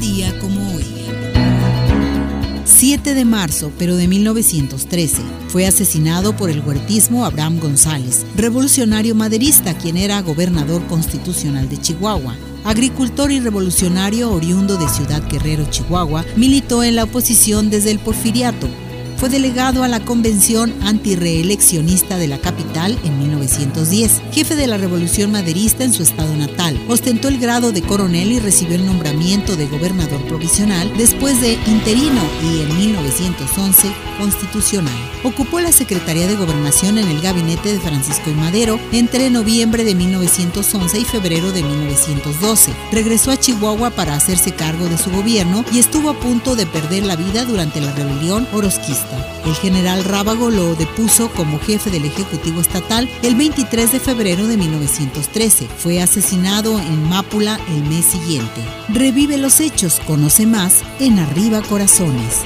día como hoy. 7 de marzo, pero de 1913, fue asesinado por el huertismo Abraham González, revolucionario maderista quien era gobernador constitucional de Chihuahua. Agricultor y revolucionario oriundo de Ciudad Guerrero, Chihuahua, militó en la oposición desde el porfiriato, fue delegado a la Convención Antireeleccionista de la capital en 1910, jefe de la Revolución Maderista en su estado natal. Ostentó el grado de coronel y recibió el nombramiento de gobernador provisional después de interino y en 1911 constitucional. Ocupó la Secretaría de Gobernación en el gabinete de Francisco y Madero entre noviembre de 1911 y febrero de 1912. Regresó a Chihuahua para hacerse cargo de su gobierno y estuvo a punto de perder la vida durante la rebelión orosquista. El general Rábago lo depuso como jefe del Ejecutivo Estatal el 23 de febrero de 1913. Fue asesinado en Mápula el mes siguiente. Revive los hechos, conoce más en Arriba Corazones.